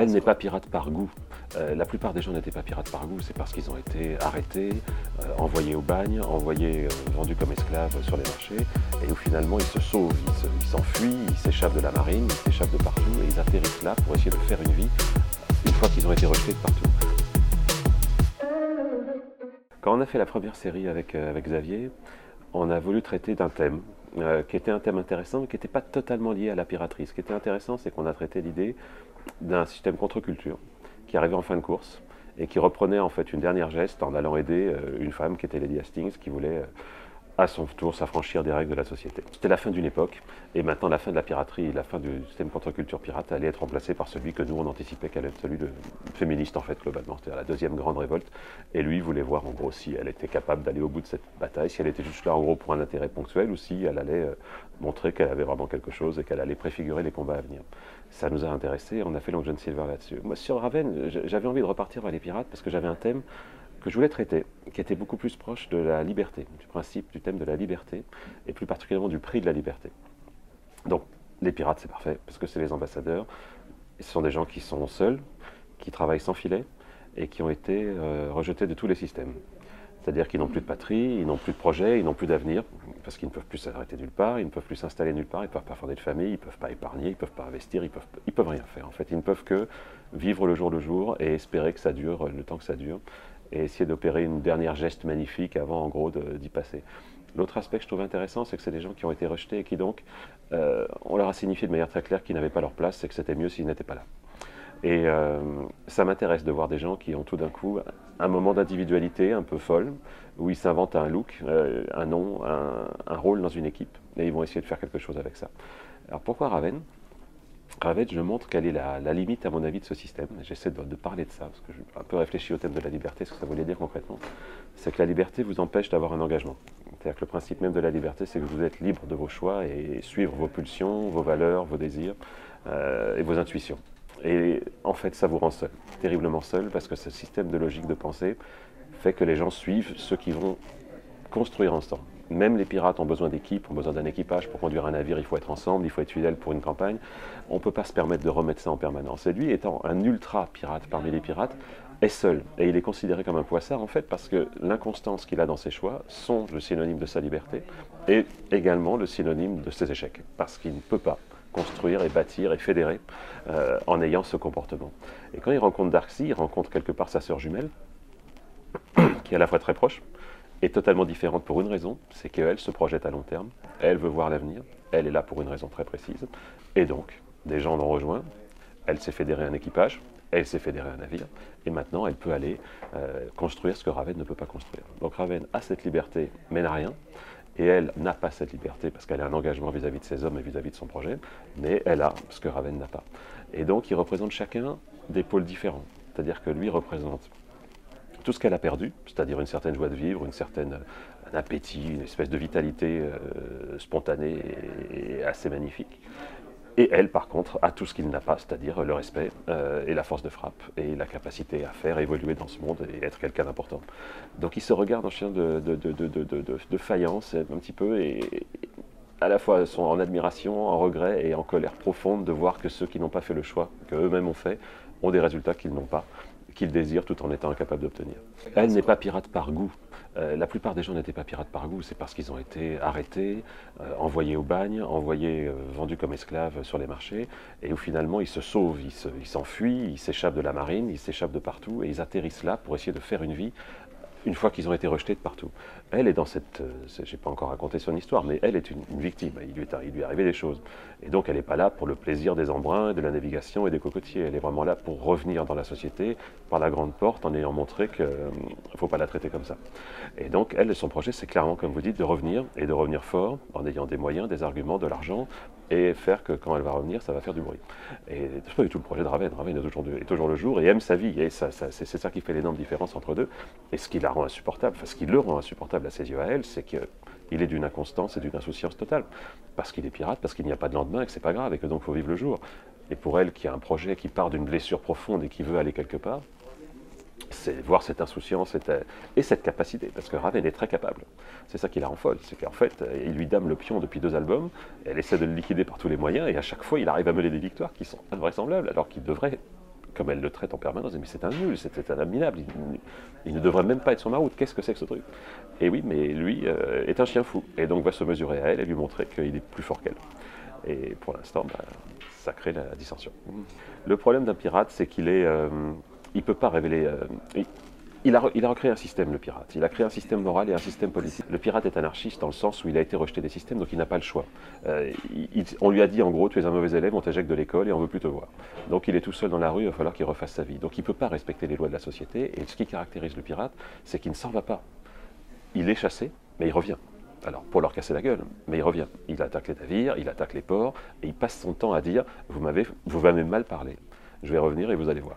Elle n'est pas pirate par goût. Euh, la plupart des gens n'étaient pas pirates par goût, c'est parce qu'ils ont été arrêtés, euh, envoyés au bagne, envoyés, euh, vendus comme esclaves sur les marchés, et où finalement ils se sauvent, ils s'enfuient, ils s'échappent de la marine, ils s'échappent de partout, et ils atterrissent là pour essayer de faire une vie, une fois qu'ils ont été rejetés de partout. Quand on a fait la première série avec, avec Xavier, on a voulu traiter d'un thème, qui était un thème intéressant, mais qui n'était pas totalement lié à la piraterie. Ce qui était intéressant, c'est qu'on a traité l'idée d'un système contre-culture qui arrivait en fin de course et qui reprenait en fait une dernière geste en allant aider euh, une femme qui était Lady Hastings qui voulait euh, à son tour s'affranchir des règles de la société. C'était la fin d'une époque, et maintenant la fin de la piraterie, la fin du système contre-culture pirate allait être remplacée par celui que nous on anticipait qu'elle être celui de féministe en fait globalement, c'est-à-dire la deuxième grande révolte. Et lui voulait voir en gros si elle était capable d'aller au bout de cette bataille, si elle était juste là en gros pour un intérêt ponctuel ou si elle allait euh, montrer qu'elle avait vraiment quelque chose et qu'elle allait préfigurer les combats à venir. Ça nous a intéressés, on a fait Long John Silver là-dessus. Moi sur Raven, j'avais envie de repartir vers les pirates parce que j'avais un thème que je voulais traiter, qui était beaucoup plus proche de la liberté, du principe, du thème de la liberté, et plus particulièrement du prix de la liberté. Donc, les pirates, c'est parfait, parce que c'est les ambassadeurs. Ce sont des gens qui sont seuls, qui travaillent sans filet, et qui ont été euh, rejetés de tous les systèmes. C'est-à-dire qu'ils n'ont plus de patrie, ils n'ont plus de projet, ils n'ont plus d'avenir, parce qu'ils ne peuvent plus s'arrêter nulle part, ils ne peuvent plus s'installer nulle part, ils ne peuvent pas fonder de famille, ils ne peuvent pas épargner, ils ne peuvent pas investir, ils ne peuvent, peuvent rien faire. En fait, ils ne peuvent que vivre le jour le jour et espérer que ça dure le temps que ça dure et essayer d'opérer une dernière geste magnifique avant, en gros, d'y passer. L'autre aspect que je trouve intéressant, c'est que c'est des gens qui ont été rejetés et qui donc, euh, on leur a signifié de manière très claire qu'ils n'avaient pas leur place et que c'était mieux s'ils n'étaient pas là. Et euh, ça m'intéresse de voir des gens qui ont tout d'un coup un moment d'individualité un peu folle, où ils s'inventent un look, euh, un nom, un, un, rôle dans une équipe, et ils vont essayer de faire quelque chose avec ça. Alors pourquoi Raven? Ravet, je montre quelle est la, limite, à mon avis, de ce système. J'essaie de, parler de ça, parce que j'ai un peu réfléchi au thème de la liberté, ce que ça voulait dire concrètement. C'est que la liberté vous empêche d'avoir un engagement. C'est-à-dire que le principe même de la liberté, c'est que vous êtes libre de vos choix et suivre vos pulsions, vos valeurs, vos désirs euh, et vos intuitions. Et en fait, ça vous rend seul, terriblement seul, parce que ce système de logique de pensée fait que les gens suivent ceux qui vont construire ensemble. Même les pirates ont besoin d'équipe, ont besoin d'un équipage pour conduire un navire, il faut être ensemble, il faut être fidèle pour une campagne. On ne peut pas se permettre de remettre ça en permanence. Et lui, étant un ultra pirate parmi les pirates, est seul. Et il est considéré comme un poissard, en fait, parce que l'inconstance qu'il a dans ses choix sont le synonyme de sa liberté et également le synonyme de ses échecs. Parce qu'il ne peut pas construire et bâtir et fédérer euh, en ayant ce comportement. Et quand il rencontre Darcy, il rencontre quelque part sa sœur jumelle, qui est à la fois très proche, est totalement différente pour une raison, c'est qu'elle se projette à long terme, elle veut voir l'avenir, elle est là pour une raison très précise, et donc des gens l'ont rejoint, elle s'est fédérée un équipage, elle s'est fédérée un navire, et maintenant elle peut aller euh, construire ce que Raven ne peut pas construire. Donc Raven a cette liberté, mais n'a rien, et elle n'a pas cette liberté parce qu'elle a un engagement vis-à-vis de ses hommes et vis-à-vis -vis de son projet, mais elle a ce que Raven n'a pas. Et donc ils représentent chacun des pôles différents, c'est-à-dire que lui représente tout ce qu'elle a perdu, c'est-à-dire une certaine joie de vivre, une certaine, un appétit, une espèce de vitalité euh, spontanée et, assez magnifique. Et elle, par contre, a tout ce qu'il n'a pas, c'est-à-dire le respect euh, et la force de frappe et la capacité à faire évoluer dans ce monde et être quelqu'un d'important. Donc il se regarde en chien de, de, faïence un petit peu et, à la fois sont en admiration, en regret et en colère profonde de voir que ceux qui n'ont pas fait le choix qu'eux-mêmes ont fait ont des résultats qu'ils n'ont pas qu'il désire tout en étant incapable d'obtenir. Elle n'est pas pirate par goût. Euh, la plupart des gens n'étaient pas pirates par goût, c'est parce qu'ils ont été arrêtés, euh, envoyés au bagne, envoyés, euh, vendus comme esclaves sur les marchés, et où finalement ils se sauvent, ils s'enfuient, ils s'échappent de la marine, ils s'échappent de partout, et ils atterrissent là pour essayer de faire une vie une fois qu'ils ont été rejetés de partout. Elle est dans cette. Euh, je n'ai pas encore raconté son histoire, mais elle est une, victime. Il lui, est, arrivé des choses. Et donc, elle n'est pas là pour le plaisir des embruns, de la navigation et des cocotiers. Elle est vraiment là pour revenir dans la société par la grande porte en ayant montré qu'il euh, ne faut pas la traiter comme ça. Et donc, elle, son projet, c'est clairement, comme vous dites, de revenir et de revenir fort en ayant des moyens, des arguments, de l'argent et faire que quand elle va revenir, ça va faire du bruit. Et c'est pas du tout le projet de Raven. Raven est toujours, est toujours le jour et aime sa vie. Et c'est ça qui fait l'énorme différence entre deux. Et ce qui la rend insupportable, enfin ce qui le rend insupportable à ses yeux à elle, c'est qu'il est d'une inconstance et d'une insouciance totale. Parce qu'il est pirate, parce qu'il n'y a pas de lendemain et que c'est pas grave et que donc faut vivre le jour. Et pour elle, qui a un projet qui part d'une blessure profonde et qui veut aller quelque part, voir cette insouciance et cette capacité, parce que Raven est très capable. C'est ça qui la rend folle, c'est qu'en fait, il lui dame le pion depuis deux albums, elle essaie de le liquider par tous les moyens, et à chaque fois, il arrive à mener des victoires qui sont invraisemblables, alors qu'il devrait comme elle le traite en permanence, mais c'est un nul, c'est un abominable, il, ne devrait même pas être sur ma route, qu'est-ce que c'est que ce truc? Et oui, mais lui euh, est un chien fou, et donc va se mesurer à elle et lui montrer qu'il est plus fort qu'elle. Et pour l'instant, bah, ça crée la dissension. Le problème d'un pirate, c'est qu'il est, euh, il peut pas révéler. Euh, il a, recréé un système, le pirate. Il a créé un système moral et un système politique. Le pirate est anarchiste dans le sens où il a été rejeté des systèmes, donc il n'a pas le choix. Euh, on lui a dit en gros, tu es un mauvais élève, on t'éjecte de l'école et on veut plus te voir. Donc il est tout seul dans la rue, il va falloir qu'il refasse sa vie. Donc il ne peut pas respecter les lois de la société. Et ce qui caractérise le pirate, c'est qu'il ne s'en va pas. Il est chassé, mais il revient. Alors, pour leur casser la gueule, mais il revient. Il attaque les navires, il attaque les ports, et il passe son temps à dire Vous m'avez mal parlé. Je vais revenir et vous allez voir.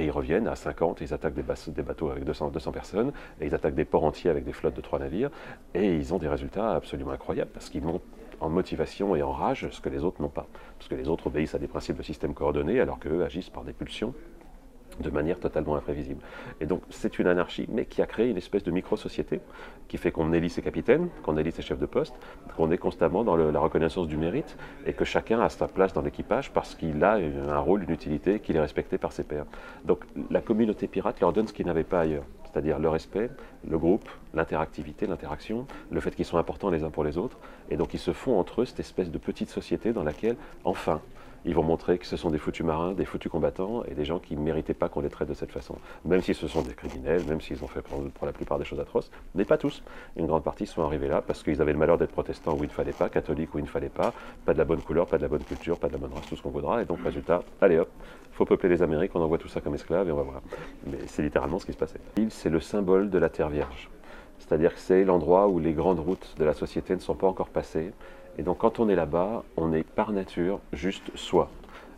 Et ils reviennent à 50, ils attaquent des, bateaux avec 200, 200, personnes, et ils attaquent des ports entiers avec des flottes de trois navires, et ils ont des résultats absolument incroyables, parce qu'ils montent en motivation et en rage ce que les autres n'ont pas. Parce que les autres obéissent à des principes de système coordonné, alors qu'eux agissent par des pulsions de manière totalement imprévisible. Et donc c'est une anarchie, mais qui a créé une espèce de micro-société qui fait qu'on élit ses capitaines, qu'on élit ses chefs de poste, qu'on est constamment dans la reconnaissance du mérite et que chacun a sa place dans l'équipage parce qu'il a un rôle, une utilité, qu'il est respecté par ses pairs. Donc la communauté pirate leur donne ce qu'ils n'avaient pas ailleurs, c'est-à-dire le respect, le groupe, l'interactivité, l'interaction, le fait qu'ils sont importants les uns pour les autres, et donc ils se font entre eux cette espèce de petite société dans laquelle, enfin, ils vont montrer que ce sont des foutus marins, des foutus combattants et des gens qui ne méritaient pas qu'on les traite de cette façon. Même si ce sont des criminels, même s'ils ont fait pour, la plupart des choses atroces, mais pas tous. Une grande partie sont arrivés là parce qu'ils avaient le malheur d'être protestants où il ne fallait pas, catholiques où il ne fallait pas, pas de la bonne couleur, pas de la bonne culture, pas de la bonne race, tout ce qu'on voudra. Et donc, résultat, allez hop, faut peupler les Amériques, on envoie tout ça comme esclaves et on va voir. Mais c'est littéralement ce qui se passait. L'île, c'est le symbole de la terre vierge. C'est-à-dire que c'est l'endroit où les grandes routes de la société ne sont pas encore passées. Et donc quand on est là-bas, on est par nature juste soi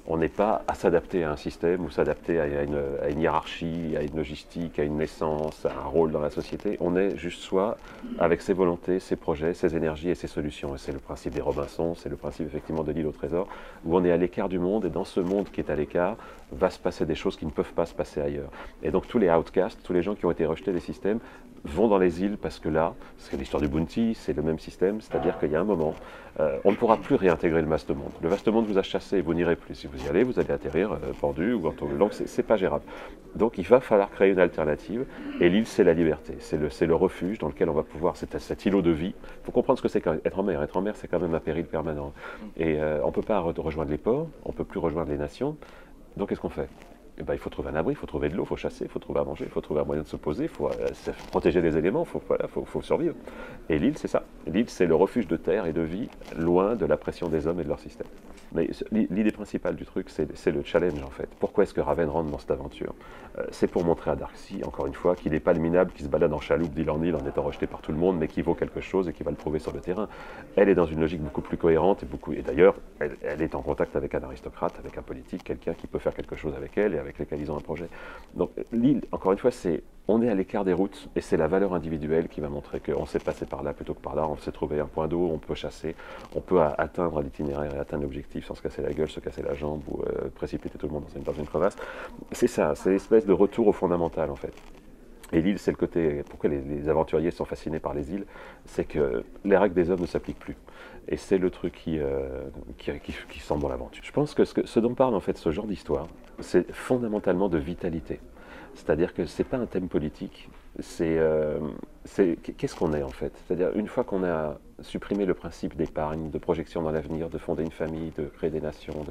on n'est pas à s'adapter à un système ou s'adapter à, une hiérarchie, à une logistique, à une naissance, à un rôle dans la société. On est juste soi avec ses volontés, ses projets, ses énergies et ses solutions. Et c'est le principe des Robinson, c'est le principe effectivement de l'île au trésor, où on est à l'écart du monde et dans ce monde qui est à l'écart va se passer des choses qui ne peuvent pas se passer ailleurs. Et donc tous les outcasts, tous les gens qui ont été rejetés des systèmes vont dans les îles parce que là, c'est l'histoire du bounty, c'est le même système, c'est-à-dire qu'il y a un moment, euh, on ne pourra plus réintégrer le vaste monde. Le vaste monde vous a chassé, vous n'irez plus. Si vous y allez, vous allez atterrir euh, pendu ou en donc c'est pas gérable. Donc il va falloir créer une alternative et l'île c'est la liberté, c'est le, le refuge dans lequel on va pouvoir, c'est cet îlot de vie. Il faut comprendre ce que c'est qu'être en mer. Être en mer c'est quand même un péril permanent. Et euh, on ne peut pas rejoindre les ports, on ne peut plus rejoindre les nations. Donc qu'est-ce qu'on fait? Eh ben, il faut trouver un abri, il faut trouver de l'eau, il faut chasser, il faut trouver à manger, il faut trouver un moyen de se poser, il faut euh, protéger des éléments, il faut, voilà, faut, faut, survivre. Et l'île, c'est ça. L'île, c'est le refuge de terre et de vie, loin de la pression des hommes et de leur système. Mais l'idée principale du truc, c'est le challenge en fait. Pourquoi est-ce que Raven rentre dans cette aventure? Euh, C'est pour montrer à Darcy, encore une fois, qu'il n'est pas le minable qui se balade en chaloupe d'île en île en étant rejeté par tout le monde, mais qui vaut quelque chose et qui va le prouver sur le terrain. Elle est dans une logique beaucoup plus cohérente et. Et d'ailleurs, elle, elle, est en contact avec un aristocrate, avec un politique, quelqu'un qui peut faire quelque chose avec elle et avec lequel ils ont un projet. Donc l'île, encore une fois, c'est on est à l'écart des routes et c'est la valeur individuelle qui va montrer qu'on s'est passé par là plutôt que par là, on s'est trouvé un point d'eau, on peut chasser, on peut atteindre l'itinéraire et atteindre l'objectif sans se casser la gueule, se casser la jambe ou euh, précipiter tout le monde dans une, dans crevasse. C'est ça, c'est l'espèce de retour au fondamental en fait. Et l'île, c'est le côté. Pourquoi les, aventuriers sont fascinés par les îles C'est que les règles des hommes ne s'appliquent plus. Et c'est le truc qui, euh, qui, semble l'aventure. Je pense que ce dont parle en fait ce genre d'histoire, c'est fondamentalement de vitalité. C'est-à-dire que ce n'est pas un thème politique, c'est euh, qu'est-ce qu'on est en fait? C'est-à-dire une fois qu'on a supprimé le principe d'épargne, de projection dans l'avenir, de fonder une famille, de créer des nations,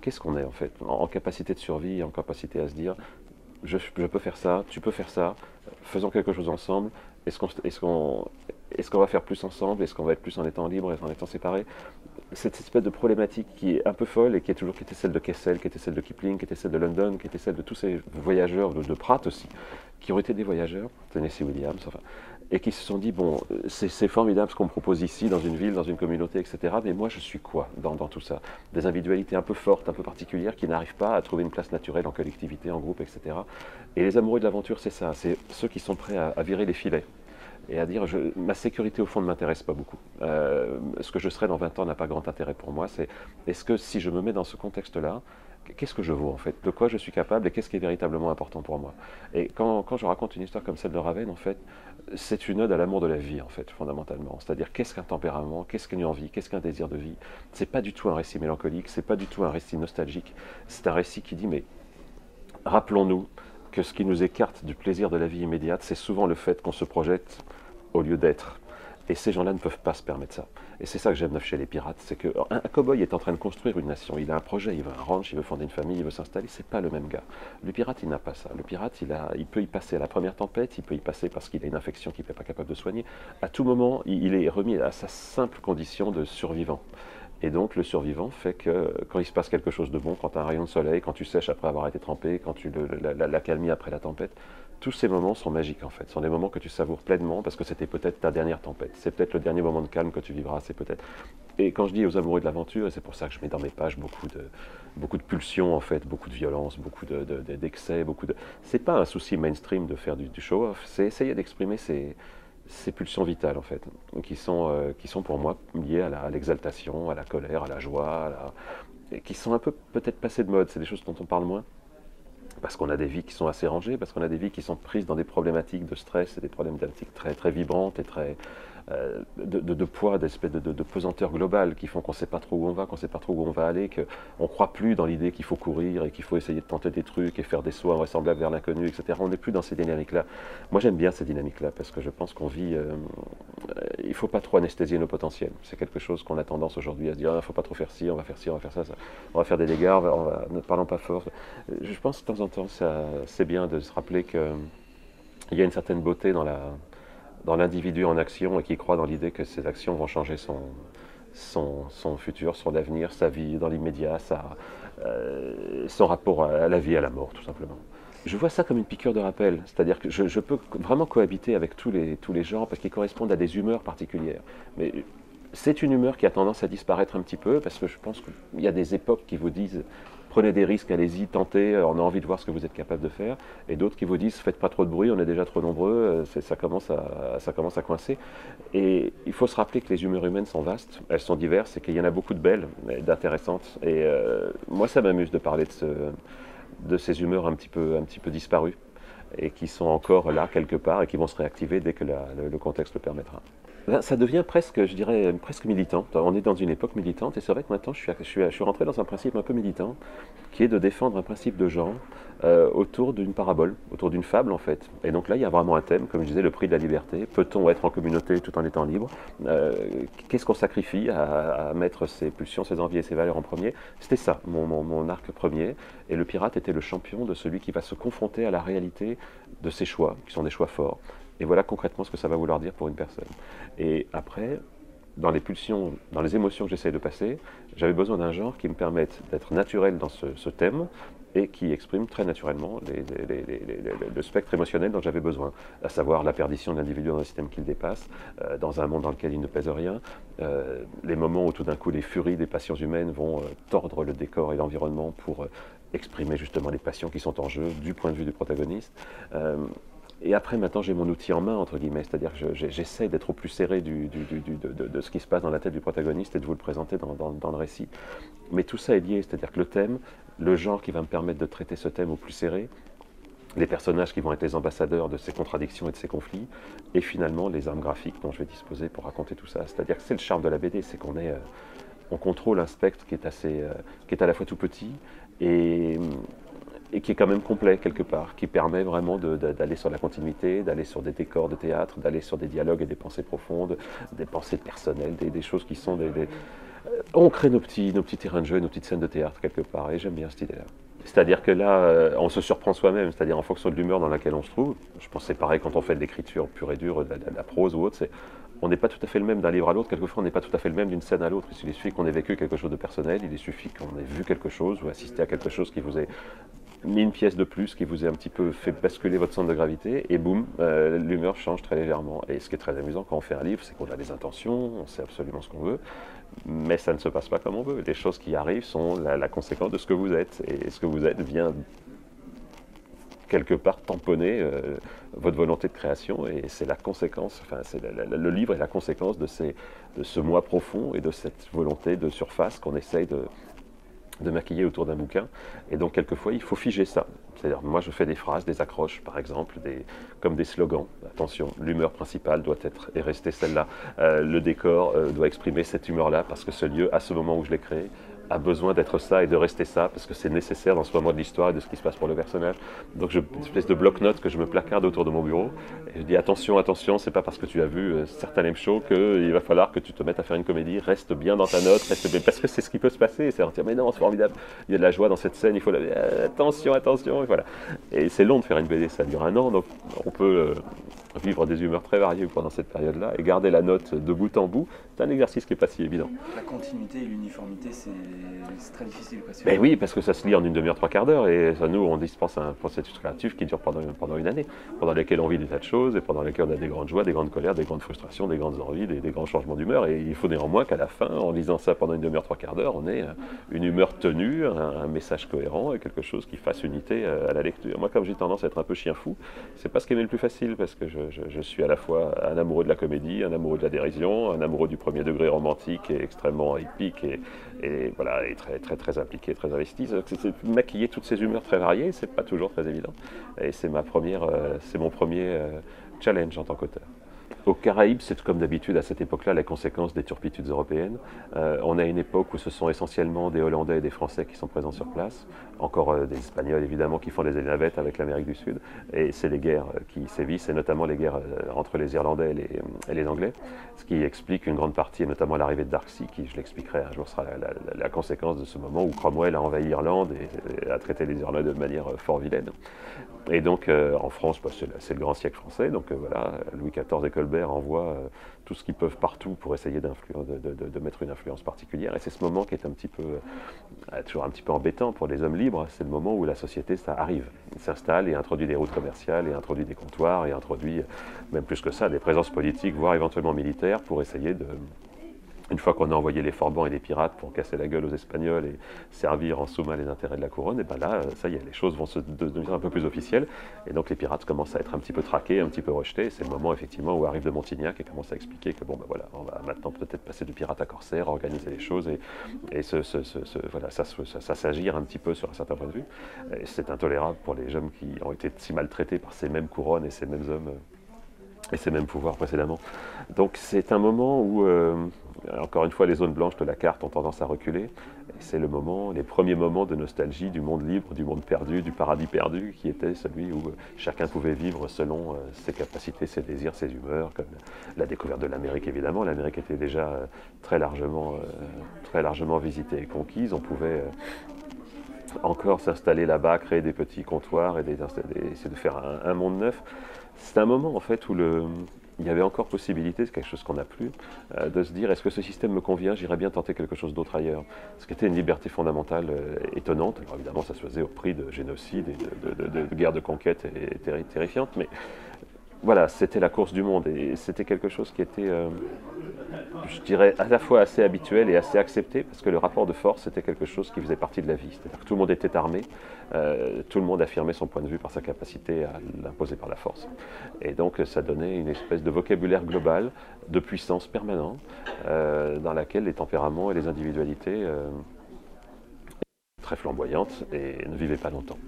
qu'est-ce qu'on est en fait? En, capacité de survie, en capacité à se dire je, peux faire ça, tu peux faire ça, faisons quelque chose ensemble. Est-ce qu'on est qu'on est qu'on va faire plus ensemble Est-ce qu'on va être plus en étant libre et en étant séparés Cette espèce de problématique qui est un peu folle et qui, est toujours, qui était celle de Kessel, qui était celle de Kipling, qui était celle de London, qui était celle de tous ces voyageurs, de, Pratt aussi, qui ont été des voyageurs, Tennessee Williams, enfin, et qui se sont dit, bon, c'est formidable ce qu'on propose ici, dans une ville, dans une communauté, etc., mais moi je suis quoi dans, tout ça? Des individualités un peu fortes, un peu particulières, qui n'arrivent pas à trouver une place naturelle en collectivité, en groupe, etc. Et les amoureux de l'aventure, c'est ça, c'est ceux qui sont prêts à, virer les filets et à dire ma sécurité au fond ne m'intéresse pas beaucoup. Euh, ce que je serai dans 20 ans n'a pas grand intérêt pour moi. C'est est-ce que si je me mets dans ce contexte-là, qu'est-ce que je vaux en fait, de quoi je suis capable et qu'est-ce qui est véritablement important pour moi? Et quand, quand, je raconte une histoire comme celle de Raven, en fait, c'est une ode à l'amour de la vie, en fait, fondamentalement. C'est-à-dire qu'est-ce qu'un tempérament, qu'est-ce qu'une envie, qu'est-ce qu'un désir de vie? C'est pas du tout un récit mélancolique, c'est pas du tout un récit nostalgique. C'est un récit qui dit mais rappelons-nous que ce qui nous écarte du plaisir de la vie immédiate, c'est souvent le fait qu'on se projette au lieu d'être. Et ces gens-là ne peuvent pas se permettre ça. Et c'est ça que j'aime chez les pirates, c'est qu'un un cow-boy est en train de construire une nation. Il a un projet, il veut un ranch, il veut fonder une famille, il veut s'installer. C'est pas le même gars. Le pirate, il n'a pas ça. Le pirate, il, a, il peut y passer à la première tempête, il peut y passer parce qu'il a une infection qu'il n'est pas capable de soigner. À tout moment, il est remis à sa simple condition de survivant. Et donc le survivant fait que quand il se passe quelque chose de bon, quand tu as un rayon de soleil, quand tu sèches après avoir été trempé, quand tu l'accalmies après la tempête, tous ces moments sont magiques en fait. Sont des moments que tu savoures pleinement parce que c'était peut-être ta dernière tempête. C'est peut-être le dernier moment de calme que tu vivras. C'est peut-être. Et quand je dis aux amoureux de l'aventure, et c'est pour ça que je mets dans mes pages beaucoup de, beaucoup de pulsions en fait, beaucoup de violence, beaucoup d'excès, de, beaucoup de. C'est pas un souci mainstream de faire du, show-off. C'est essayer d'exprimer ces ces pulsions vitales en fait, qui sont, euh, qui sont pour moi liées à l'exaltation, à, la colère, à la joie, qui sont un peu peut-être passées de mode, c'est des choses dont on parle moins, parce qu'on a des vies qui sont assez rangées, parce qu'on a des vies qui sont prises dans des problématiques de stress et des problématiques très, très vibrantes et très, euh, de, poids, d'espèce de, pesanteur globale qui font qu'on ne sait pas trop où on va, qu'on ne sait pas trop où on va aller, qu'on ne croit plus dans l'idée qu'il faut courir et qu'il faut essayer de tenter des trucs et faire des sauts invraisemblables vers l'inconnu, etc. On n'est plus dans ces dynamiques-là. Moi j'aime bien ces dynamiques-là parce que je pense qu'on vit... Euh, il ne faut pas trop anesthésier nos potentiels. C'est quelque chose qu'on a tendance aujourd'hui à se dire, il ah, ne faut pas trop faire ci, on va faire ci, on va faire ça, on va faire des dégâts, ne parlons pas fort. Je pense que de temps en temps c'est bien de se rappeler qu'il y a une certaine beauté dans la dans l'individu en action et qui croit dans l'idée que ces actions vont changer son, son, futur, son avenir, sa vie dans l'immédiat, euh, son rapport à la vie, à la mort, tout simplement. Je vois ça comme une piqûre de rappel, c'est-à-dire que je, peux vraiment cohabiter avec tous les, tous les genres parce qu'ils correspondent à des humeurs particulières. Mais c'est une humeur qui a tendance à disparaître un petit peu parce que je pense qu'il y a des époques qui vous disent prenez des risques, allez-y, tentez, euh, on a envie de voir ce que vous êtes capable de faire. Et d'autres qui vous disent, faites pas trop de bruit, on est déjà trop nombreux, euh, ça commence, à, ça commence à coincer. Et il faut se rappeler que les humeurs humaines sont vastes, elles sont diverses et qu'il y en a beaucoup de belles, d'intéressantes. Et euh, moi, ça m'amuse de parler de, ce, de ces humeurs un petit, peu, un petit peu disparues et qui sont encore là quelque part et qui vont se réactiver dès que le contexte le permettra. Ça devient presque, je dirais, presque militant. On est dans une époque militante et c'est vrai que maintenant je suis, rentré dans un principe un peu militant qui est de défendre un principe de genre euh, autour d'une parabole, autour d'une fable en fait. Et donc là, il y a vraiment un thème, comme je disais, le prix de la liberté. Peut-on être en communauté tout en étant libre? Euh, Qu'est-ce qu'on sacrifie à, mettre ses pulsions, ses envies et ses valeurs en premier? C'était ça, mon arc premier. Et le pirate était le champion de celui qui va se confronter à la réalité de ses choix, qui sont des choix forts et voilà concrètement ce que ça va vouloir dire pour une personne. Et après, dans les pulsions, dans les émotions que j'essaie de passer, j'avais besoin d'un genre qui me permette d'être naturel dans ce, thème et qui exprime très naturellement le spectre émotionnel dont j'avais besoin, à savoir la perdition de l'individu dans un système qu'il dépasse, euh, dans un monde dans lequel il ne pèse rien, euh, les moments où tout d'un coup les furies des passions humaines vont euh, tordre le décor et l'environnement pour exprimer justement les passions qui sont en jeu du point de vue du protagoniste. Et après, maintenant, j'ai mon outil en main, entre guillemets, c'est-à-dire que j'essaie d'être au plus serré du, de, ce qui se passe dans la tête du protagoniste et de vous le présenter dans, le récit. Mais tout ça est lié, c'est-à-dire que le thème, le genre qui va me permettre de traiter ce thème au plus serré, les personnages qui vont être les ambassadeurs de ces contradictions et de ces conflits, et finalement les armes graphiques dont je vais disposer pour raconter tout ça. C'est-à-dire que c'est le charme de la BD, c'est qu'on euh, on contrôle un spectre qui est assez, euh, qui est à la fois tout petit et et qui est quand même complet quelque part, qui permet vraiment d'aller sur la continuité, d'aller sur des décors de théâtre, d'aller sur des dialogues et des pensées profondes, des pensées personnelles, des, choses qui sont des, euh, On crée nos petits, nos petits terrains de jeu, nos petites scènes de théâtre quelque part, et j'aime bien cette idée-là. C'est-à-dire que là, euh, on se surprend soi-même, c'est-à-dire en fonction de l'humeur dans laquelle on se trouve. Je pense que c'est pareil quand on fait de l'écriture pure et dure, de la, prose ou autre, on n'est pas tout à fait le même d'un livre à l'autre, quelquefois on n'est pas tout à fait le même d'une scène à l'autre. Il suffit qu'on ait vécu quelque chose de personnel, il suffit qu'on ait vu quelque chose ou assisté à quelque chose qui vous ait mis une pièce de plus qui vous a un petit peu fait basculer votre centre de gravité, et boum, euh, l'humeur change très légèrement. Et ce qui est très amusant quand on fait un livre, c'est qu'on a des intentions, on sait absolument ce qu'on veut, mais ça ne se passe pas comme on veut. Les choses qui arrivent sont la, conséquence de ce que vous êtes, et ce que vous êtes vient quelque part tamponner euh, votre volonté de création, et c'est la conséquence, enfin, c'est le livre est la conséquence de, ces, de ce moi profond et de cette volonté de surface qu'on essaye de, de maquiller autour d'un bouquin. Et donc, quelquefois, il faut figer ça. C'est-à-dire, moi, je fais des phrases, des accroches, par exemple, des, comme des slogans. Attention, l'humeur principale doit être et rester celle-là. Euh, le décor euh, doit exprimer cette humeur-là, parce que ce lieu, à ce moment où je l'ai créé, a besoin d'être ça et de rester ça, parce que c'est nécessaire dans ce moment de l'histoire et de ce qui se passe pour le personnage. Donc, je, une espèce de bloc-notes que je me placarde autour de mon bureau. Et je dis attention, attention, c'est pas parce que tu as vu euh, certains lame show qu'il va falloir que tu te mettes à faire une comédie. Reste bien dans ta note, reste bien, parce que c'est ce qui peut se passer. C'est dire, mais non, c'est formidable. Il y a de la joie dans cette scène, il faut la. Attention, attention, et voilà. Et c'est long de faire une BD, ça dure un an, donc on peut. Euh, vivre des humeurs très variées pendant cette période-là et garder la note de bout en bout, c'est un exercice qui n'est pas si évident. La continuité et l'uniformité, c'est très difficile. Ben oui, parce que ça se lit en une demi-heure, trois quarts d'heure, et ça, nous, on dispense un processus créatif qui dure pendant, pendant une année, pendant lequel on vit des tas de choses, et pendant lequel on a des grandes joies, des grandes colères, des grandes frustrations, des grandes envies, des, des grands changements d'humeur, et il faut néanmoins qu'à la fin, en lisant ça pendant une demi-heure, trois quarts d'heure, on ait une humeur tenue, un, message cohérent, et quelque chose qui fasse unité euh, à la lecture. Moi, comme j'ai tendance à être un peu chien fou, c'est pas ce qui est le plus facile, parce que je, je suis à la fois un amoureux de la comédie, un amoureux de la dérision, un amoureux du premier degré romantique et extrêmement épique et, voilà, très, très, très impliqué, très investi. C'est maquiller toutes ces humeurs très variées, c'est pas toujours très évident. Et c'est euh, mon premier euh, challenge en tant qu'auteur. Aux Caraïbes, c'est comme d'habitude à cette époque-là la conséquence des turpitudes européennes. Euh, on a une époque où ce sont essentiellement des Hollandais et des Français qui sont présents sur place, encore euh, des Espagnols évidemment qui font des navettes avec l'Amérique du Sud, et c'est les guerres euh, qui sévissent, et notamment les guerres entre les Irlandais et les, Anglais, ce qui explique une grande partie, et notamment l'arrivée de Darcy, qui, je l'expliquerai un jour, sera la, conséquence de ce moment où Cromwell a envahi l'Irlande et, a traité les Irlandais de manière fort vilaine. Et donc en France, bah, c'est le grand siècle français, donc voilà, Louis XIV et Colbert envoie euh, tout ce qu'ils peuvent partout pour essayer de, mettre une influence particulière. Et c'est ce moment qui est un petit peu, euh, toujours un petit peu embêtant pour les hommes libres. C'est le moment où la société ça arrive, s'installe et introduit des routes commerciales, et introduit des comptoirs, et introduit, même plus que ça, des présences politiques, voire éventuellement militaires, pour essayer de une fois qu'on a envoyé les forbans et les pirates pour casser la gueule aux Espagnols et servir en sous-main les intérêts de la couronne, et bien là, ça y est, les choses vont se devenir un peu plus officielles. Et donc les pirates commencent à être un petit peu traqués, un petit peu rejetés. C'est le moment effectivement où arrive de Montignac et commence à expliquer que bon ben voilà, on va maintenant peut-être passer de pirate à corsaire, organiser les choses et, voilà, ça, ça, s'agir un petit peu sur un certain point de vue. C'est intolérable pour les jeunes qui ont été si maltraités par ces mêmes couronnes et ces mêmes hommes et ces mêmes pouvoirs précédemment. Donc c'est un moment où, euh, encore une fois, les zones blanches de la carte ont tendance à reculer. C'est le moment, les premiers moments de nostalgie du monde libre, du monde perdu, du paradis perdu, qui était celui où chacun pouvait vivre selon euh, ses capacités, ses désirs, ses humeurs, comme la découverte de l'Amérique évidemment. L'Amérique était déjà euh, très largement, très largement visitée et conquise. On pouvait encore s'installer là-bas, créer des petits comptoirs et essayer de faire un monde neuf. C'est un moment en fait où le, il y avait encore possibilité, c'est quelque chose qu'on n'a plus, euh, de se dire est-ce que ce système me convient, j'irais bien tenter quelque chose d'autre ailleurs. Ce qui était une liberté fondamentale euh, étonnante. Alors évidemment, ça se faisait au prix de génocide et de, de, de guerres de conquête et, terrifiantes, mais voilà, c'était la course du monde et c'était quelque chose qui était, euh, je dirais, à la fois assez habituel et assez accepté parce que le rapport de force était quelque chose qui faisait partie de la vie. C'est-à-dire que tout le monde était armé, euh, tout le monde affirmait son point de vue par sa capacité à l'imposer par la force. Et donc ça donnait une espèce de vocabulaire global de puissance permanent euh, dans laquelle les tempéraments et les individualités très flamboyantes et ne vivaient pas longtemps.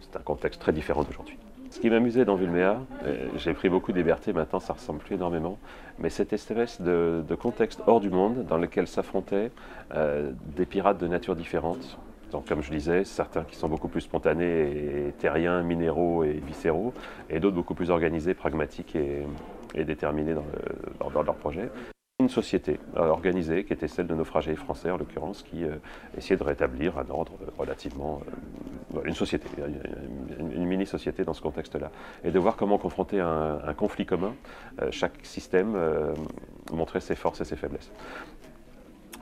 C'est un contexte très différent d'aujourd'hui. Ce qui m'amusait dans Vulméa, euh, j'ai pris beaucoup de libertés, maintenant ça ressemble plus énormément, mais cette espèce de, contexte hors du monde dans lequel s'affrontaient euh, des pirates de nature différente. Donc, comme je disais, certains qui sont beaucoup plus spontanés et terriens, minéraux et viscéraux, et d'autres beaucoup plus organisés, pragmatiques et, déterminés dans, leur projet une société organisée qui était celle de naufragés français en l'occurrence qui euh, essayait de rétablir un ordre relativement une société une, mini société dans ce contexte là et de voir comment confronter un, un conflit commun chaque système montrait ses forces et ses faiblesses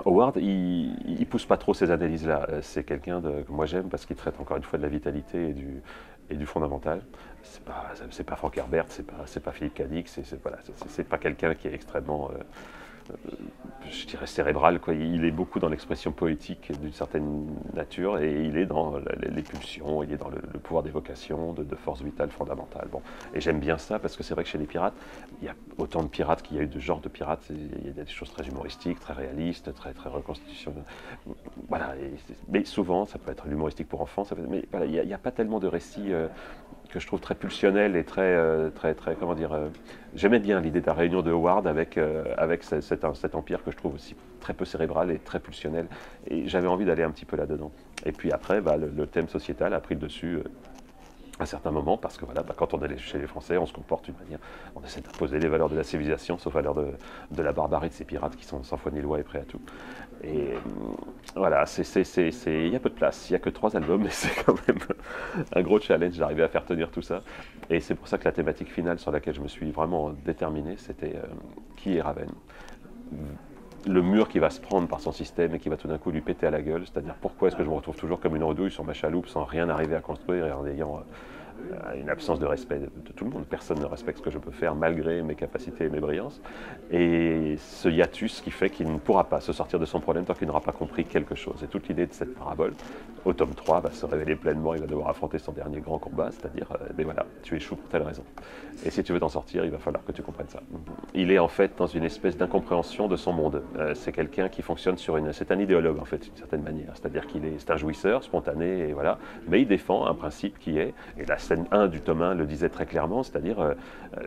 Howard, il, ne pousse pas trop ces analyses-là. C'est quelqu'un que moi j'aime parce qu'il traite encore une fois de la vitalité et du, fondamental. C'est pas, pas Frank Herbert, c'est pas, pas Philippe Cadic, c'est, voilà, pas quelqu'un qui est extrêmement je dirais cérébral. Quoi. Il est beaucoup dans l'expression poétique d'une certaine nature et il est dans les pulsions, il est dans le, pouvoir d'évocation, de, de, force vitale fondamentale. Bon. Et j'aime bien ça parce que c'est vrai que chez les pirates, il y a autant de pirates qu'il y a eu de genres de pirates. Il y a des choses très humoristiques, très réalistes, très, très reconstitutionnelles. Voilà. mais souvent, ça peut être l'humoristique pour enfants, mais il n'y a, pas tellement de récits. Euh, que je trouve très pulsionnel et très, euh, très, très, comment dire, euh, j'aimais bien l'idée de la réunion de Howard avec, euh, avec cet, empire que je trouve aussi très peu cérébral et très pulsionnel. Et j'avais envie d'aller un petit peu là-dedans. Et puis après, bah, le, thème sociétal a pris le dessus à certains moments, parce que voilà, bah, quand on est chez les Français, on se comporte d'une manière, on essaie d'imposer les valeurs de la civilisation, sauf l'heure de, de, la barbarie de ces pirates qui sont sans foi ni loi et prêts à tout. Et voilà, il y a peu de place, il n'y a que trois albums, mais c'est quand même un gros challenge d'arriver à faire tenir tout ça. Et c'est pour ça que la thématique finale sur laquelle je me suis vraiment déterminé, c'était euh, qui est Raven? Le mur qui va se prendre par son système et qui va tout d'un coup lui péter à la gueule, c'est-à-dire pourquoi est-ce que je me retrouve toujours comme une redouille sur ma chaloupe sans rien arriver à construire et en ayant euh, une absence de respect de, tout le monde. Personne ne respecte ce que je peux faire malgré mes capacités et mes brillances. Et ce hiatus qui fait qu'il ne pourra pas se sortir de son problème tant qu'il n'aura pas compris quelque chose. Et toute l'idée de cette parabole, au tome 3, va se révéler pleinement. Il va devoir affronter son dernier grand combat, c'est-à-dire, euh, ben voilà, tu échoues pour telle raison. Et si tu veux t'en sortir, il va falloir que tu comprennes ça. Il est en fait dans une espèce d'incompréhension de son monde. Euh, c'est quelqu'un qui fonctionne sur une. C'est un idéologue en fait, d'une certaine manière. C'est-à-dire qu'il est, c'est un jouisseur spontané, et voilà. Mais il défend un principe qui est, scène 1 du tome 1 le disait très clairement, c'est-à-dire euh,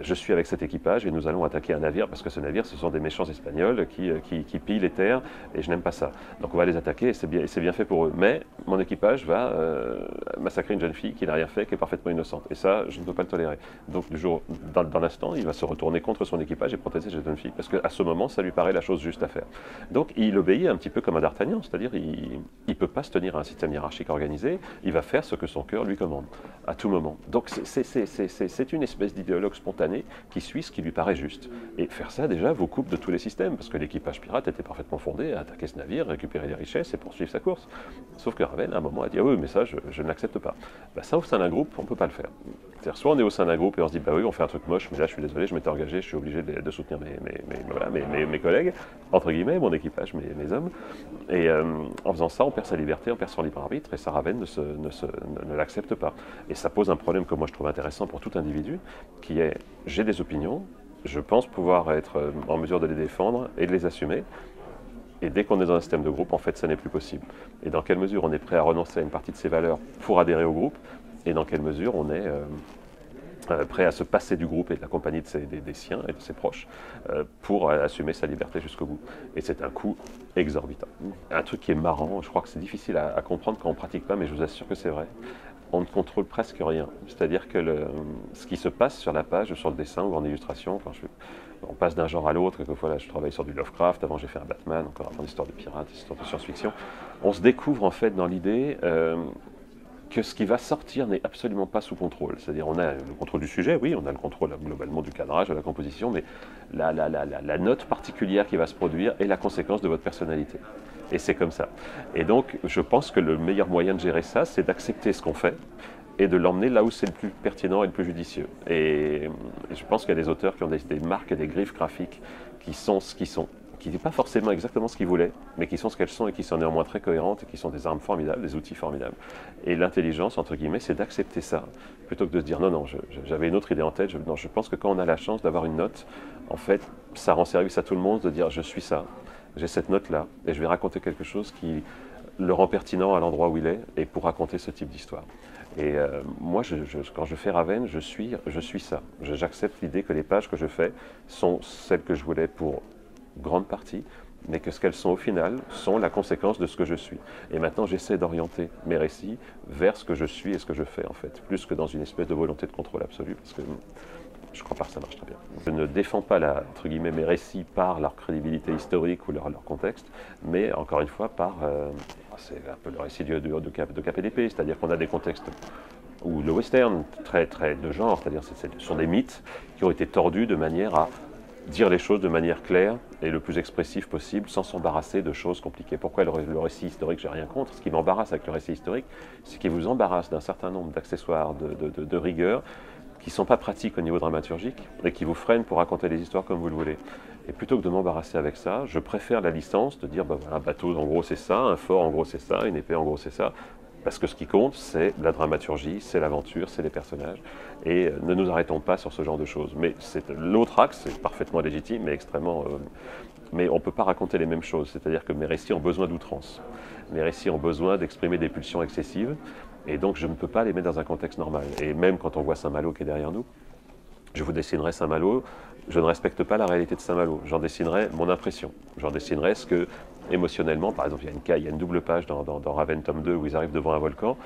je suis avec cet équipage et nous allons attaquer un navire parce que ce navire, ce sont des méchants espagnols qui, euh, qui, pillent les terres et je n'aime pas ça. Donc on va les attaquer et c'est bien, bien fait pour eux. Mais mon équipage va euh, massacrer une jeune fille qui n'a rien fait, qui est parfaitement innocente. Et ça, je ne peux pas le tolérer. Donc du jour, dans, dans l'instant, il va se retourner contre son équipage et protéger cette jeune fille parce qu'à ce moment, ça lui paraît la chose juste à faire. Donc il obéit un petit peu comme un d'Artagnan, c'est-à-dire il ne peut pas se tenir à un système hiérarchique organisé, il va faire ce que son cœur lui commande à tout moment. Donc c'est une espèce d'idéologue spontané qui suit ce qui lui paraît juste. Et faire ça, déjà, vous coupe de tous les systèmes, parce que l'équipage pirate était parfaitement fondé à attaquer ce navire, récupérer des richesses et poursuivre sa course. Sauf que Raven, à un moment, a dit Ah oui, mais ça, je, ne l'accepte pas. Bah, ça, au sein d'un groupe, on ne peut pas le faire. C'est-à-dire, soit on est au sein d'un groupe et on se dit Bah oui, on fait un truc moche, mais là, je suis désolé, je m'étais engagé, je suis obligé de, soutenir mes, mes, collègues, entre guillemets, mon équipage, mes, hommes. Et euh, en faisant ça, on perd sa liberté, on perd son libre arbitre, et ça, Raven ne, ne, ne l'accepte pas. Et ça pose un problème que moi je trouve intéressant pour tout individu, qui est j'ai des opinions, je pense pouvoir être euh, en mesure de les défendre et de les assumer. Et dès qu'on est dans un système de groupe, en fait, ça n'est plus possible. Et dans quelle mesure on est prêt à renoncer à une partie de ses valeurs pour adhérer au groupe, et dans quelle mesure on est euh, euh, prêt à se passer du groupe et de la compagnie de ses, des, siens et de ses proches pour assumer sa liberté jusqu'au bout. Et c'est un coût exorbitant. Un truc qui est marrant, je crois que c'est difficile à comprendre quand on ne pratique pas, mais je vous assure que c'est vrai on ne contrôle presque rien. C'est-à-dire que ce qui se passe sur la page, sur le dessin ou en illustration, quand je, on passe d'un genre à l'autre, quelquefois là je travaille sur du Lovecraft, avant j'ai fait un Batman, encore avant histoire de pirates, histoire de science-fiction, on se découvre en fait dans l'idée euh, que ce qui va sortir n'est absolument pas sous contrôle. C'est-à-dire on a le contrôle du sujet, oui, on a le contrôle globalement du cadrage, de la composition, mais la note particulière qui va se produire est la conséquence de votre personnalité. Et c'est comme ça. Et donc, je pense que le meilleur moyen de gérer ça, c'est d'accepter ce qu'on fait et de l'emmener là où c'est le plus pertinent et le plus judicieux. Et je pense qu'il y a des auteurs qui ont des, marques et des griffes graphiques qui sont ce qu'ils sont, qui n'est pas forcément exactement ce qu'ils voulaient, mais qui sont ce qu'elles sont et qui sont néanmoins très cohérentes et qui sont des armes formidables, des outils formidables. Et l'intelligence, entre guillemets, c'est d'accepter ça, plutôt que de se dire non, non, j'avais une autre idée en tête. Non, je pense que quand on a la chance d'avoir une note, en fait, ça rend service à tout le monde de dire je suis ça j'ai cette note-là, et je vais raconter quelque chose qui le rend pertinent à l'endroit où il est, et pour raconter ce type d'histoire. Et euh, moi, quand je fais Raven, je suis, je suis ça. J'accepte l'idée que les pages que je fais sont celles que je voulais pour grande partie, mais que ce qu'elles sont au final sont la conséquence de ce que je suis. Et maintenant, j'essaie d'orienter mes récits vers ce que je suis et ce que je fais, en fait, plus que dans une espèce de volonté de contrôle absolu, je que ne défends pas mes récits par leur crédibilité historique ou leur, contexte, mais encore une fois par, euh, c'est un peu le récit de, de, de, KPDP, c'est-à-dire qu'on a des contextes où le western, très, très de genre, c'est-à-dire ce sont des mythes qui ont été tordus de manière à dire les choses de manière claire et le plus expressive possible sans s'embarrasser de choses compliquées. Pourquoi le, récit historique, j'ai rien contre. Ce qui m'embarrasse avec le récit historique, c'est qu'il vous embarrasse d'un certain nombre d'accessoires de, rigueur qui ne sont pas pratiques au niveau dramaturgique et qui vous freinent pour raconter les histoires comme vous le voulez. Et plutôt que de m'embarrasser avec ça, je préfère la licence de dire, bah un bateau en gros c'est ça, un fort en gros c'est ça, une épée en gros c'est ça. Parce que ce qui compte, c'est la dramaturgie, c'est l'aventure, c'est les personnages. Et ne nous arrêtons pas sur ce genre de choses. Mais l'autre axe, c'est parfaitement légitime, mais extrêmement. mais on ne peut pas raconter les mêmes choses. C'est-à-dire que mes récits ont besoin d'outrance. Mes récits ont besoin d'exprimer des pulsions excessives. Et donc, je ne peux pas les mettre dans un contexte normal. Et même quand on voit Saint-Malo qui est derrière nous, je vous dessinerai Saint-Malo, je ne respecte pas la réalité de Saint-Malo. J'en dessinerai mon impression. J'en dessinerai ce que, émotionnellement, par exemple, il y a une, il y a une double page dans, Raven tome 2 où ils arrivent devant un volcan.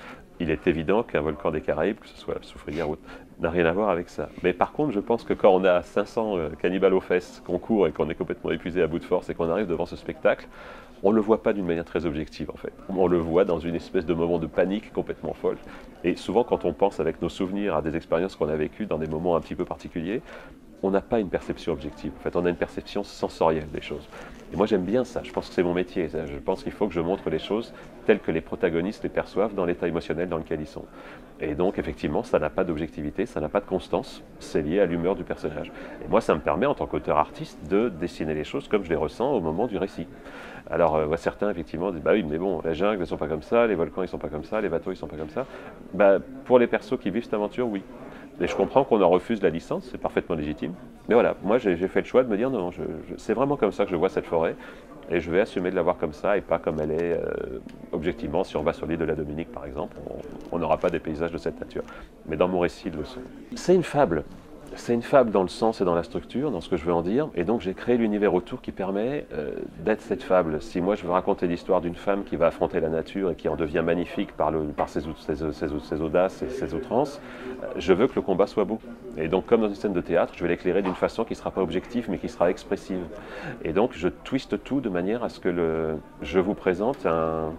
Il est évident qu'un volcan des Caraïbes, que ce soit la Soufrière ou n'a rien à voir avec ça. Mais par contre, je pense que quand on a 500 euh, cannibales aux fesses, qu'on court et qu'on est complètement épuisé à bout de force et qu'on arrive devant ce spectacle, on ne le voit pas d'une manière très objective en fait. On le voit dans une espèce de moment de panique complètement folle. Et souvent quand on pense avec nos souvenirs à des expériences qu'on a vécues dans des moments un petit peu particuliers, on n'a pas une perception objective. En fait, on a une perception sensorielle des choses. Et moi, j'aime bien ça. Je pense que c'est mon métier. Je pense qu'il faut que je montre les choses telles que les protagonistes les perçoivent dans l'état émotionnel dans lequel ils sont. Et donc, effectivement, ça n'a pas d'objectivité, ça n'a pas de constance. C'est lié à l'humeur du personnage. Et moi, ça me permet, en tant qu'auteur artiste, de dessiner les choses comme je les ressens au moment du récit. Alors, euh, certains, effectivement, disent Bah oui, mais bon, la jungle, ils ne sont pas comme ça, les volcans, ils sont pas comme ça, les bateaux, ils sont pas comme ça. Bah, pour les persos qui vivent cette aventure, oui. Et je comprends qu'on en refuse la licence, c'est parfaitement légitime. Mais voilà, moi j'ai fait le choix de me dire non, c'est vraiment comme ça que je vois cette forêt. Et je vais assumer de la voir comme ça et pas comme elle est euh, objectivement. Si on va sur l'île de la Dominique par exemple, on n'aura pas des paysages de cette nature. Mais dans mon récit, ils le. C'est une fable c'est une fable dans le sens et dans la structure, dans ce que je veux en dire, et donc j'ai créé l'univers autour qui permet euh, d'être cette fable. Si moi je veux raconter l'histoire d'une femme qui va affronter la nature et qui en devient magnifique par, ses, audaces et ses outrances, euh, je veux que le combat soit beau. Et donc comme dans une scène de théâtre, je vais l'éclairer d'une façon qui ne sera pas objective mais qui sera expressive. Et donc je twiste tout de manière à ce que je vous présente un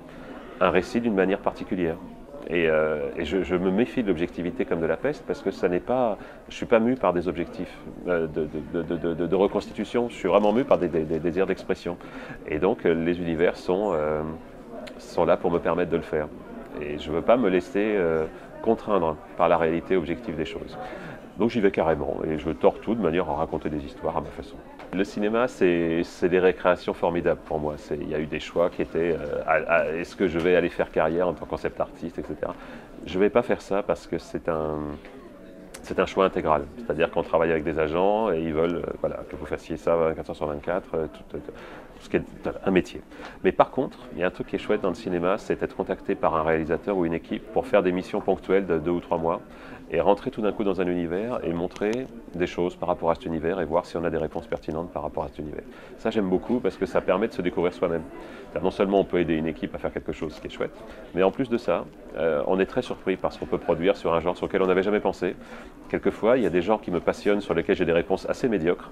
récit d'une manière particulière. Et, euh, je, me méfie de l'objectivité comme de la peste parce que ça n'est pas, je suis pas mu par des objectifs euh, de, reconstitution. Je suis vraiment mu par des, désirs d'expression. Et donc euh, les univers sont, sont là pour me permettre de le faire. Et je ne veux pas me laisser contraindre par la réalité objective des choses. Donc j'y vais carrément et je tords tout de manière à raconter des histoires à ma façon. Le cinéma, c'est des récréations formidables pour moi. Il y a eu des choix qui étaient euh, est-ce que je vais aller faire carrière en tant que concept artiste, etc. Je ne vais pas faire ça parce que c'est un, choix intégral. C'est-à-dire qu'on travaille avec des agents et ils veulent euh, que vous fassiez ça 24 heures sur 24, euh, tout, ce qui est un métier. Mais par contre, il y a un truc qui est chouette dans le cinéma, c'est d'être contacté par un réalisateur ou une équipe pour faire des missions ponctuelles de deux ou trois mois et rentrer tout d'un coup dans un univers et montrer des choses par rapport à cet univers et voir si on a des réponses pertinentes par rapport à cet univers. Ça, j'aime beaucoup parce que ça permet de se découvrir soi-même. Non seulement on peut aider une équipe à faire quelque chose, qui est chouette, mais en plus de ça, euh, on est très surpris par ce qu'on peut produire sur un genre sur lequel on n'avait jamais pensé. Quelquefois, il y a des genres qui me passionnent, sur lesquels j'ai des réponses assez médiocres,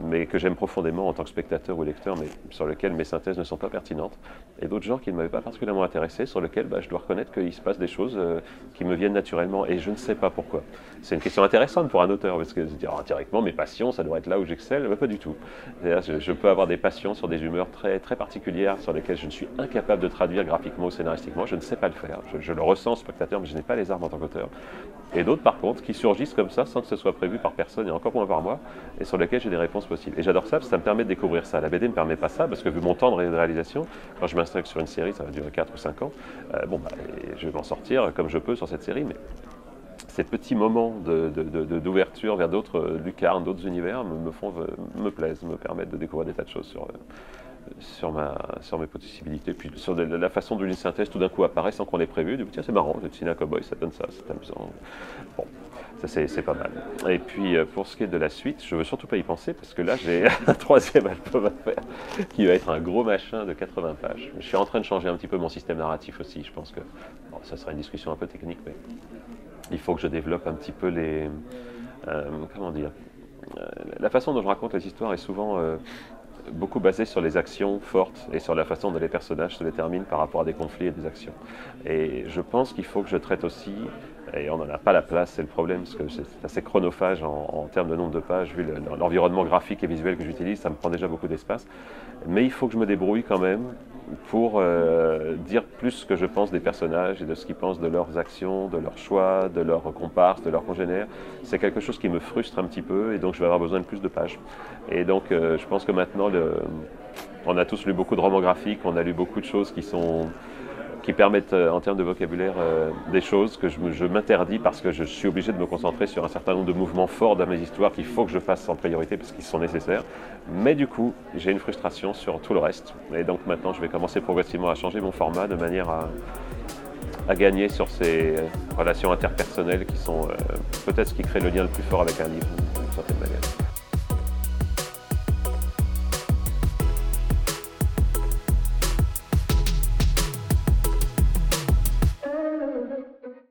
mais que j'aime profondément en tant que spectateur ou lecteur, mais sur lesquels mes synthèses ne sont pas pertinentes. Et d'autres genres qui ne m'avaient pas particulièrement intéressé, sur lesquels bah, je dois reconnaître qu'il se passe des choses euh, qui me viennent naturellement, et je ne sais pas pourquoi. C'est une question intéressante pour un auteur, parce que se dire directement, mes passions, ça doit être là où j'excelle, pas du tout. Je, je, peux avoir des passions sur des humeurs très, très particulières, sur lesquelles je ne suis incapable de traduire graphiquement ou scénaristiquement, je ne sais pas le faire. Je, je le ressens, spectateur, mais je n'ai pas les armes en tant qu'auteur. Et d'autres, par contre, qui surgissent comme ça, sans que ce soit prévu par personne, et encore moins par moi, et sur lesquels j'ai des réponses possibles. Et j'adore ça, parce que ça me permet de découvrir ça. La BD ne me permet pas ça, parce que vu mon temps de réalisation, quand je m'installe sur une série, ça va durer 4 ou 5 ans, euh, bon, bah, je vais m'en sortir comme je peux sur cette série, mais ces petits moments d'ouverture vers d'autres lucarnes, d'autres univers me, me plaisent, me permettent de découvrir des tas de choses sur, sur, ma, sur mes possibilités, puis sur la façon dont une synthèse tout d'un coup apparaît sans qu'on l'ait prévu. Du tiens, c'est marrant, le cinéma cowboy, ça donne ça, c'est amusant. Bon, ça c'est pas mal. Et puis euh, pour ce qui est de la suite, je veux surtout pas y penser parce que là j'ai un troisième album à faire qui va être un gros machin de 80 pages. Je suis en train de changer un petit peu mon système narratif aussi. Je pense que ça sera une discussion un peu technique, mais il faut que je développe un petit peu les. Euh, comment dire euh, La façon dont je raconte les histoires est souvent beaucoup basée sur les actions fortes et sur la façon dont les personnages se déterminent par rapport à des conflits et des actions. Et je pense qu'il faut que je traite aussi, et on n'en a pas la place, c'est le problème, parce que c'est assez chronophage en, en, termes de nombre de pages, vu l'environnement graphique et visuel que j'utilise, ça me prend déjà beaucoup d'espace. Mais il faut que je me débrouille quand même pour euh, dire plus ce que je pense des personnages et de ce qu'ils pensent de leurs actions, de leurs choix, de leurs comparses, de leurs congénères. C'est quelque chose qui me frustre un petit peu et donc je vais avoir besoin de plus de pages. Et donc euh, je pense que maintenant, on a tous lu beaucoup de romans graphiques, on a lu beaucoup de choses qui sont qui permettent euh, en termes de vocabulaire euh, des choses que je, m'interdis parce que je suis obligé de me concentrer sur un certain nombre de mouvements forts dans mes histoires qu'il faut que je fasse en priorité parce qu'ils sont nécessaires. Mais du coup, j'ai une frustration sur tout le reste. Et donc maintenant, je vais commencer progressivement à changer mon format de manière à, gagner sur ces euh, relations interpersonnelles qui sont peut-être ce qui crée le lien le plus fort avec un livre.